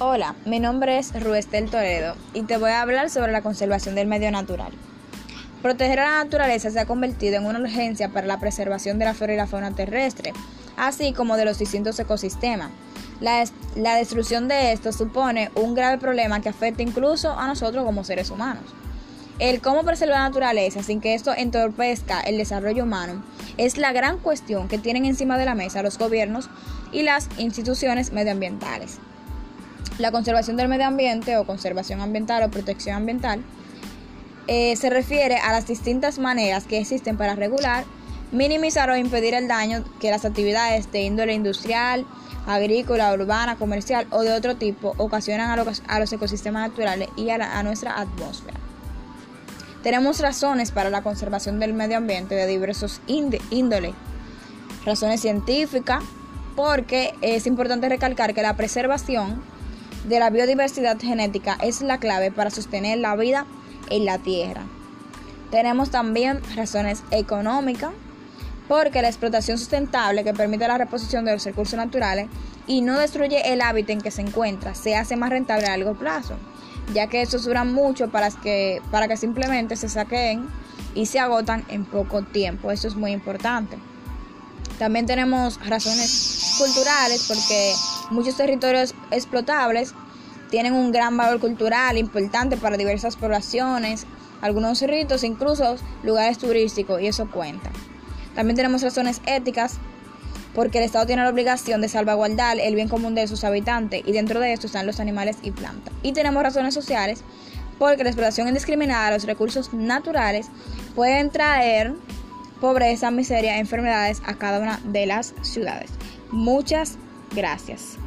Hola, mi nombre es Ruestel Toledo y te voy a hablar sobre la conservación del medio natural. Proteger a la naturaleza se ha convertido en una urgencia para la preservación de la flora y la fauna terrestre, así como de los distintos ecosistemas. La, la destrucción de estos supone un grave problema que afecta incluso a nosotros como seres humanos. El cómo preservar la naturaleza sin que esto entorpezca el desarrollo humano es la gran cuestión que tienen encima de la mesa los gobiernos y las instituciones medioambientales. La conservación del medio ambiente o conservación ambiental o protección ambiental eh, se refiere a las distintas maneras que existen para regular, minimizar o impedir el daño que las actividades de índole industrial, agrícola, urbana, comercial o de otro tipo ocasionan a los, ecosistemas naturales y a, a nuestra atmósfera. Tenemos razones para la conservación del medio ambiente de diversos índoles, razones científicas, porque es importante recalcar que la preservación de la biodiversidad genética es la clave para sostener la vida en la Tierra. Tenemos también razones económicas, porque la explotación sustentable que permite la reposición de los recursos naturales y no destruye el hábitat en que se encuentra se hace más rentable a largo plazo, ya que estos duran mucho para que, para que simplemente se saquen y se agotan en poco tiempo. Eso es muy importante. También tenemos razones culturales porque muchos territorios explotables tienen un gran valor cultural importante para diversas poblaciones, algunos ritos, incluso lugares turísticos, y eso cuenta. También tenemos razones éticas porque el Estado tiene la obligación de salvaguardar el bien común de sus habitantes y dentro de esto están los animales y plantas. Y tenemos razones sociales porque la explotación indiscriminada de los recursos naturales pueden traer pobreza, miseria, enfermedades a cada una de las ciudades. Muchas gracias.